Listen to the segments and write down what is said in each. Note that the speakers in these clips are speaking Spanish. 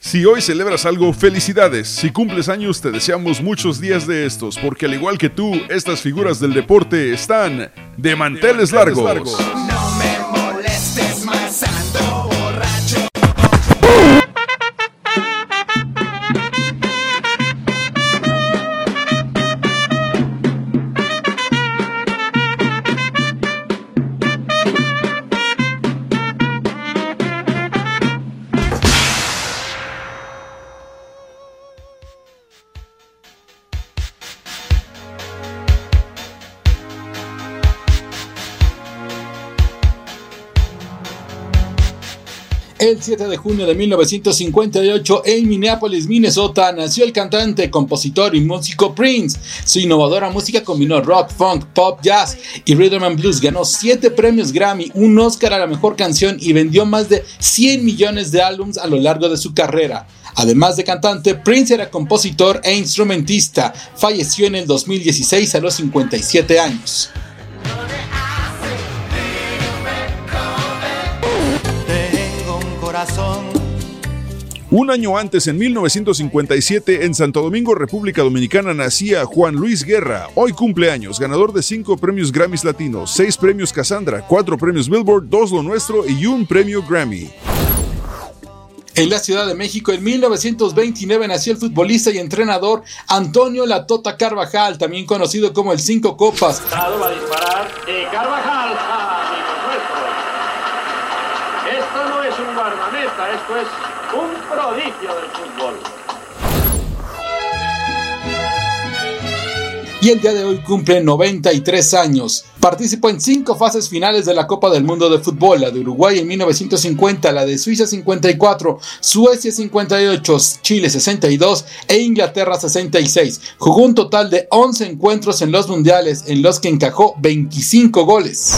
Si hoy celebras algo, felicidades. Si cumples años, te deseamos muchos días de estos, porque al igual que tú, estas figuras del deporte están de manteles, largos. No El 7 de junio de 1958 en Minneapolis, Minnesota, nació el cantante, compositor y músico Prince. Su innovadora música combinó rock, funk, pop, jazz y rhythm and blues. Ganó 7 premios Grammy, un Oscar a la mejor canción y vendió más de 100 millones de álbumes a lo largo de su carrera. Además de cantante, Prince era compositor e instrumentista. Falleció en el 2016 a los 57 años. Corazón. Un año antes, en 1957, en Santo Domingo, República Dominicana, nacía Juan Luis Guerra. Hoy cumpleaños, ganador de 5 premios Grammys Latinos, 6 premios Cassandra, 4 premios Billboard, 2 Lo Nuestro y un premio Grammy. En la Ciudad de México, en 1929, nació el futbolista y entrenador Antonio La Tota Carvajal, también conocido como el Cinco Copas. va a disparar eh, Carvajal, un guardameta, esto es un prodigio del fútbol. y el día de hoy cumple 93 años. Participó en cinco fases finales de la Copa del Mundo de Fútbol, la de Uruguay en 1950, la de Suiza 54, Suecia 58, Chile 62 e Inglaterra 66. Jugó un total de 11 encuentros en los mundiales en los que encajó 25 goles.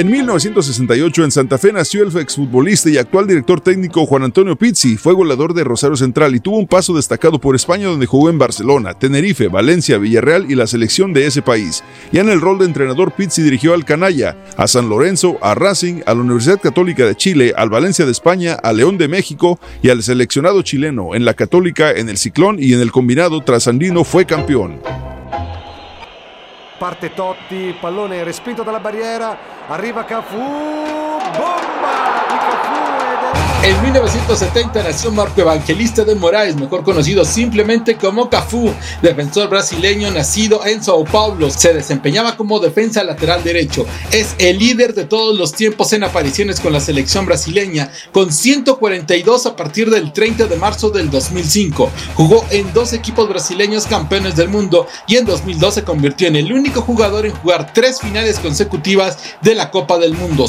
En 1968 en Santa Fe nació el exfutbolista y actual director técnico Juan Antonio Pizzi. Fue goleador de Rosario Central y tuvo un paso destacado por España donde jugó en Barcelona, Tenerife, Valencia, Villarreal y la selección de ese país. Ya en el rol de entrenador Pizzi dirigió al Canalla, a San Lorenzo, a Racing, a la Universidad Católica de Chile, al Valencia de España, a León de México y al seleccionado chileno. En la Católica, en el Ciclón y en el combinado trasandino fue campeón. Parte Totti, pallone respinto dalla barriera, arriva Cafu, En 1970 nació Marco Evangelista de Moraes, mejor conocido simplemente como Cafú, defensor brasileño nacido en Sao Paulo. Se desempeñaba como defensa lateral derecho. Es el líder de todos los tiempos en apariciones con la selección brasileña, con 142 a partir del 30 de marzo del 2005. Jugó en dos equipos brasileños campeones del mundo y en 2012 se convirtió en el único jugador en jugar tres finales consecutivas de la Copa del Mundo.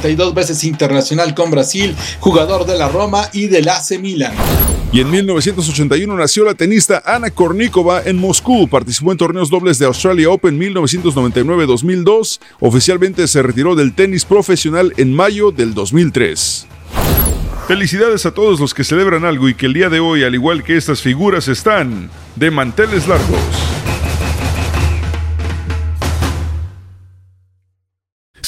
142 veces internacional con Brasil, jugador de la Roma y del AC Milan. Y en 1981 nació la tenista Ana Kornikova en Moscú. Participó en torneos dobles de Australia Open 1999-2002. Oficialmente se retiró del tenis profesional en mayo del 2003. Felicidades a todos los que celebran algo y que el día de hoy, al igual que estas figuras, están de manteles largos.